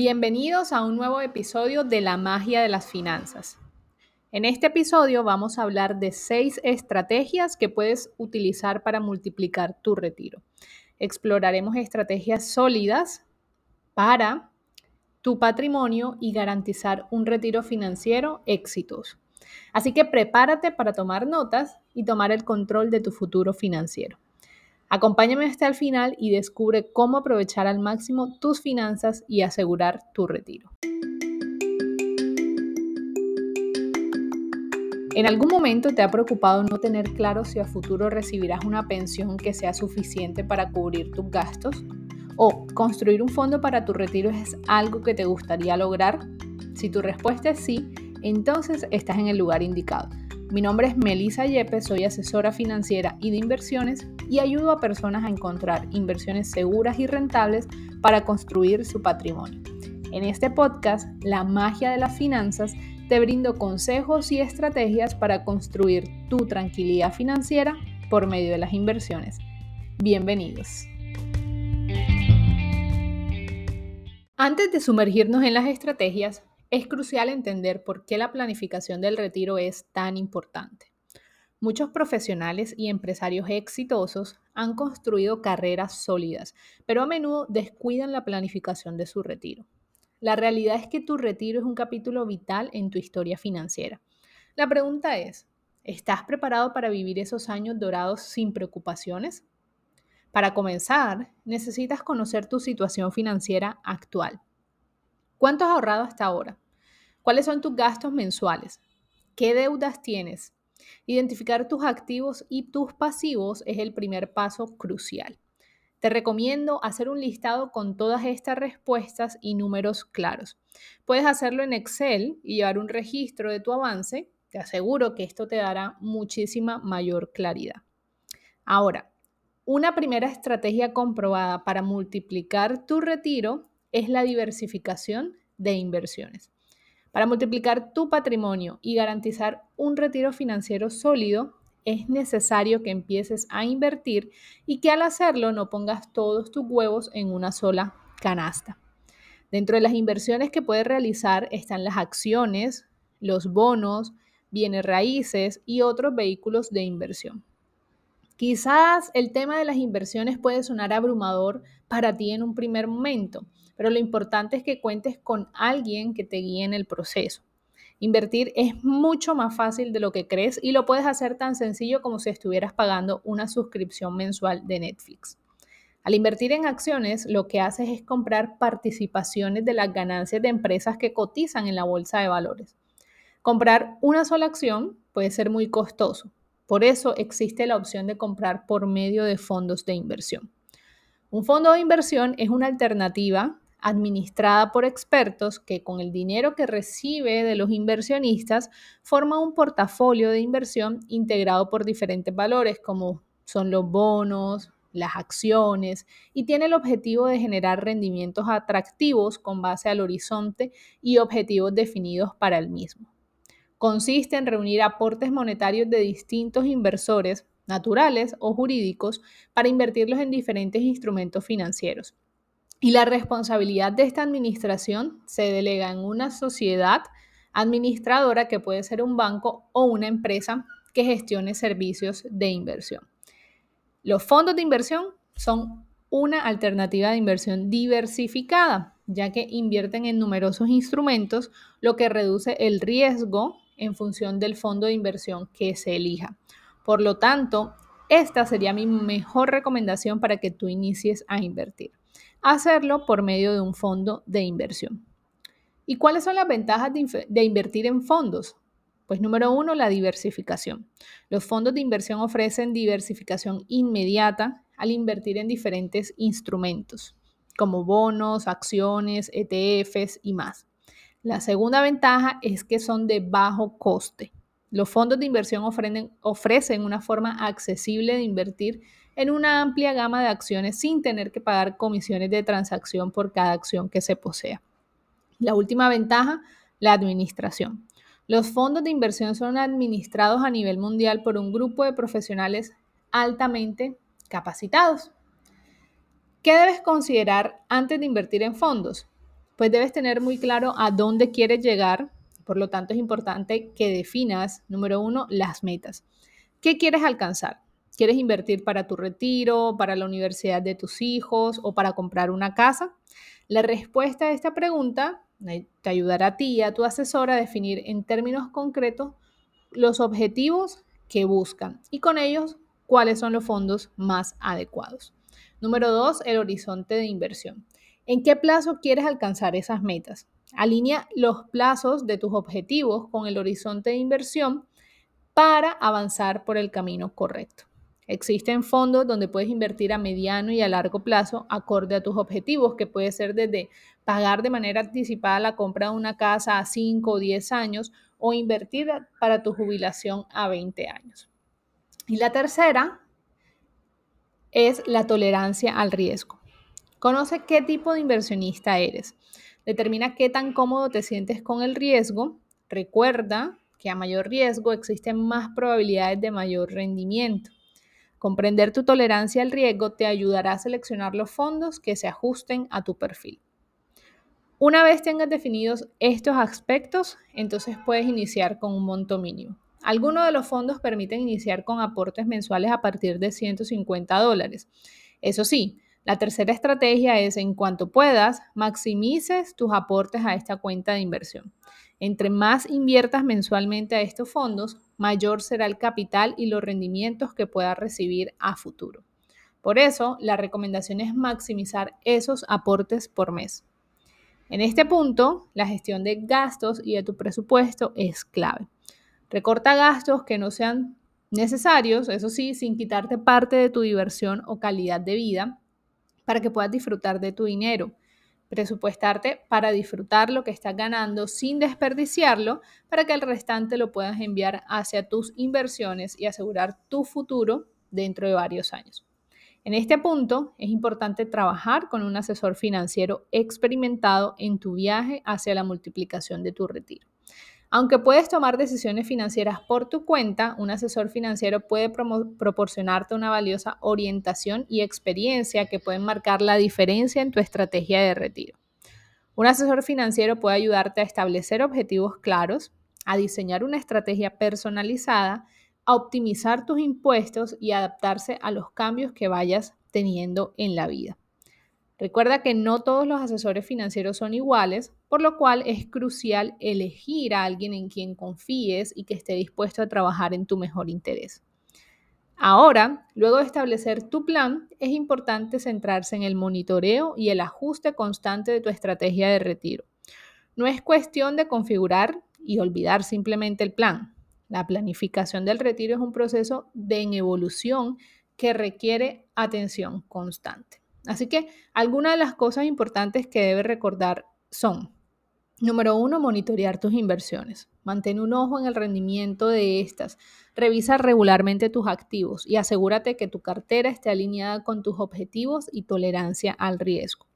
Bienvenidos a un nuevo episodio de La magia de las finanzas. En este episodio vamos a hablar de seis estrategias que puedes utilizar para multiplicar tu retiro. Exploraremos estrategias sólidas para tu patrimonio y garantizar un retiro financiero exitoso. Así que prepárate para tomar notas y tomar el control de tu futuro financiero. Acompáñame hasta el final y descubre cómo aprovechar al máximo tus finanzas y asegurar tu retiro. ¿En algún momento te ha preocupado no tener claro si a futuro recibirás una pensión que sea suficiente para cubrir tus gastos? ¿O construir un fondo para tu retiro es algo que te gustaría lograr? Si tu respuesta es sí, entonces estás en el lugar indicado. Mi nombre es Melissa Yepes, soy asesora financiera y de inversiones y ayudo a personas a encontrar inversiones seguras y rentables para construir su patrimonio. En este podcast, La magia de las finanzas, te brindo consejos y estrategias para construir tu tranquilidad financiera por medio de las inversiones. Bienvenidos. Antes de sumergirnos en las estrategias, es crucial entender por qué la planificación del retiro es tan importante. Muchos profesionales y empresarios exitosos han construido carreras sólidas, pero a menudo descuidan la planificación de su retiro. La realidad es que tu retiro es un capítulo vital en tu historia financiera. La pregunta es, ¿estás preparado para vivir esos años dorados sin preocupaciones? Para comenzar, necesitas conocer tu situación financiera actual. ¿Cuánto has ahorrado hasta ahora? ¿Cuáles son tus gastos mensuales? ¿Qué deudas tienes? Identificar tus activos y tus pasivos es el primer paso crucial. Te recomiendo hacer un listado con todas estas respuestas y números claros. Puedes hacerlo en Excel y llevar un registro de tu avance. Te aseguro que esto te dará muchísima mayor claridad. Ahora, una primera estrategia comprobada para multiplicar tu retiro es la diversificación de inversiones. Para multiplicar tu patrimonio y garantizar un retiro financiero sólido, es necesario que empieces a invertir y que al hacerlo no pongas todos tus huevos en una sola canasta. Dentro de las inversiones que puedes realizar están las acciones, los bonos, bienes raíces y otros vehículos de inversión. Quizás el tema de las inversiones puede sonar abrumador para ti en un primer momento, pero lo importante es que cuentes con alguien que te guíe en el proceso. Invertir es mucho más fácil de lo que crees y lo puedes hacer tan sencillo como si estuvieras pagando una suscripción mensual de Netflix. Al invertir en acciones, lo que haces es comprar participaciones de las ganancias de empresas que cotizan en la bolsa de valores. Comprar una sola acción puede ser muy costoso. Por eso existe la opción de comprar por medio de fondos de inversión. Un fondo de inversión es una alternativa administrada por expertos que con el dinero que recibe de los inversionistas forma un portafolio de inversión integrado por diferentes valores como son los bonos, las acciones y tiene el objetivo de generar rendimientos atractivos con base al horizonte y objetivos definidos para el mismo. Consiste en reunir aportes monetarios de distintos inversores naturales o jurídicos para invertirlos en diferentes instrumentos financieros y la responsabilidad de esta administración se delega en una sociedad administradora que puede ser un banco o una empresa que gestione servicios de inversión. Los fondos de inversión son una alternativa de inversión diversificada, ya que invierten en numerosos instrumentos, lo que reduce el riesgo en función del fondo de inversión que se elija. Por lo tanto, esta sería mi mejor recomendación para que tú inicies a invertir hacerlo por medio de un fondo de inversión. ¿Y cuáles son las ventajas de, invertir en fondos? Pues número uno, la diversificación. Los fondos de inversión ofrecen diversificación inmediata al invertir en diferentes instrumentos, como bonos, acciones, ETFs y más. La segunda ventaja es que son de bajo coste. Los fondos de inversión ofrecen una forma accesible de invertir en una amplia gama de acciones sin tener que pagar comisiones de transacción por cada acción que se posea. La última ventaja, la administración. Los fondos de inversión son administrados a nivel mundial por un grupo de profesionales altamente capacitados. ¿Qué debes considerar antes de invertir en fondos? pues debes tener muy claro a dónde quieres llegar. Por lo tanto, es importante que definas, número uno, las metas. ¿Qué quieres alcanzar? ¿Quieres invertir para tu retiro, para la universidad de tus hijos o para comprar una casa? La respuesta a esta pregunta eh, te ayudará a ti y a tu asesor a definir en términos concretos los objetivos que buscan y con ellos cuáles son los fondos más adecuados. Número dos, el horizonte de inversión. ¿En qué plazo quieres alcanzar esas metas? Alinea los plazos de tus objetivos con el horizonte de inversión para avanzar por el camino correcto. Existen fondos donde puedes invertir a mediano y a largo plazo acorde a tus objetivos, que puede ser desde pagar de manera anticipada la compra de una casa a 5 o 10 años o invertir para tu jubilación a 20 años. Y la tercera es la tolerancia al riesgo. Conoce qué tipo de inversionista eres. Determina qué tan cómodo te sientes con el riesgo. Recuerda que a mayor riesgo existen más probabilidades de mayor rendimiento. Comprender tu tolerancia al riesgo te ayudará a seleccionar los fondos que se ajusten a tu perfil. Una vez tengas definidos estos aspectos, entonces puedes iniciar con un monto mínimo. Algunos de los fondos permiten iniciar con aportes mensuales a partir de 150 dólares. Eso sí, la tercera estrategia es en cuanto puedas, maximices tus aportes a esta cuenta de inversión. Entre más inviertas mensualmente a estos fondos, mayor será el capital y los rendimientos que puedas recibir a futuro. Por eso, la recomendación es maximizar esos aportes por mes. En este punto, la gestión de gastos y de tu presupuesto es clave. Recorta gastos que no sean necesarios, eso sí, sin quitarte parte de tu diversión o calidad de vida, para que puedas disfrutar de tu dinero. Presupuestarte para disfrutar lo que estás ganando sin desperdiciarlo, para que el restante lo puedas enviar hacia tus inversiones y asegurar tu futuro dentro de varios años. En este punto es importante trabajar con un asesor financiero experimentado en tu viaje hacia la multiplicación de tu retiro. Aunque puedes tomar decisiones financieras por tu cuenta, un asesor financiero puede proporcionarte una valiosa orientación y experiencia que pueden marcar la diferencia en tu estrategia de retiro. Un asesor financiero puede ayudarte a establecer objetivos claros, a diseñar una estrategia personalizada, a optimizar tus impuestos y adaptarse a los cambios que vayas teniendo en la vida. Recuerda que no todos los asesores financieros son iguales, por lo cual es crucial elegir a alguien en quien confíes y que esté dispuesto a trabajar en tu mejor interés. Ahora, luego de establecer tu plan, es importante centrarse en el monitoreo y el ajuste constante de tu estrategia de retiro. No es cuestión de configurar y olvidar simplemente el plan. La planificación del retiro es un proceso de evolución que requiere atención constante. Así que algunas de las cosas importantes que debes recordar son, número uno, monitorear tus inversiones. Mantén un ojo en el rendimiento de estas. Revisa regularmente tus activos y asegúrate que tu cartera esté alineada con tus objetivos y tolerancia al riesgo.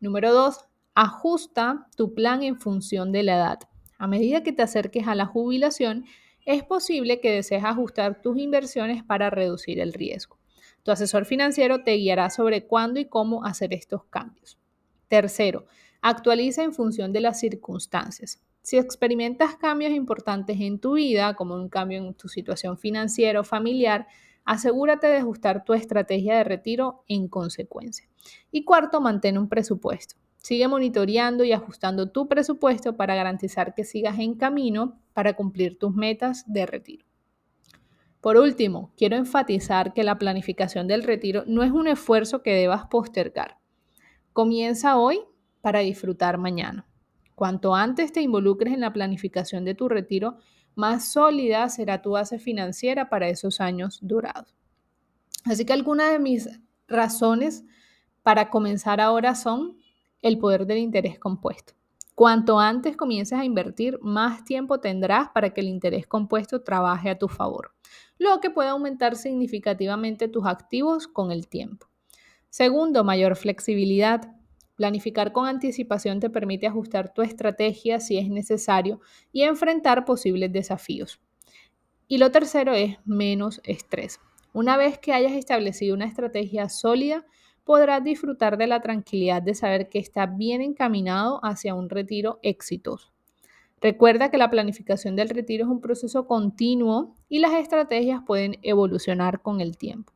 Número dos, ajusta tu plan en función de la edad. A medida que te acerques a la jubilación, es posible que desees ajustar tus inversiones para reducir el riesgo. Tu asesor financiero te guiará sobre cuándo y cómo hacer estos cambios. Tercero, actualiza en función de las circunstancias. Si experimentas cambios importantes en tu vida, como un cambio en tu situación financiera o familiar, asegúrate de ajustar tu estrategia de retiro en consecuencia. Y cuarto, mantén un presupuesto. Sigue monitoreando y ajustando tu presupuesto para garantizar que sigas en camino para cumplir tus metas de retiro. Por último, quiero enfatizar que la planificación del retiro no es un esfuerzo que debas postergar. Comienza hoy para disfrutar mañana. Cuanto antes te involucres en la planificación de tu retiro, más sólida será tu base financiera para esos años durados. Así que algunas de mis razones para comenzar ahora son el poder del interés compuesto. Cuanto antes comiences a invertir, más tiempo tendrás para que el interés compuesto trabaje a tu favor lo que puede aumentar significativamente tus activos con el tiempo. Segundo, mayor flexibilidad. Planificar con anticipación te permite ajustar tu estrategia si es necesario y enfrentar posibles desafíos. Y lo tercero es menos estrés. Una vez que hayas establecido una estrategia sólida, podrás disfrutar de la tranquilidad de saber que estás bien encaminado hacia un retiro exitoso. Recuerda que la planificación del retiro es un proceso continuo y las estrategias pueden evolucionar con el tiempo.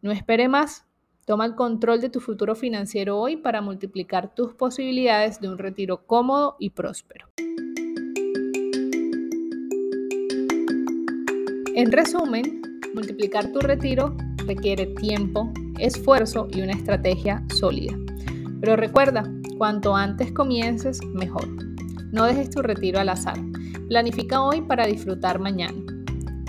No espere más. Toma el control de tu futuro financiero hoy para multiplicar tus posibilidades de un retiro cómodo y próspero. En resumen, multiplicar tu retiro requiere tiempo, esfuerzo y una estrategia sólida. Pero recuerda, cuanto antes comiences, mejor. No dejes tu retiro al azar. Planifica hoy para disfrutar mañana.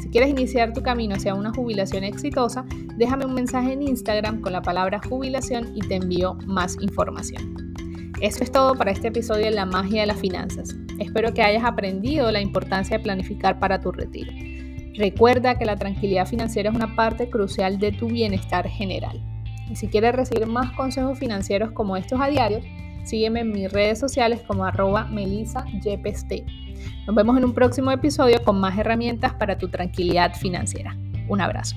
Si quieres iniciar tu camino hacia una jubilación exitosa, déjame un mensaje en Instagram con la palabra jubilación y te envío más información. Eso es todo para este episodio de La magia de las finanzas. Espero que hayas aprendido la importancia de planificar para tu retiro. Recuerda que la tranquilidad financiera es una parte crucial de tu bienestar general. Y si quieres recibir más consejos financieros como estos a diario, Sígueme en mis redes sociales como arroba. Nos vemos en un próximo episodio con más herramientas para tu tranquilidad financiera. Un abrazo.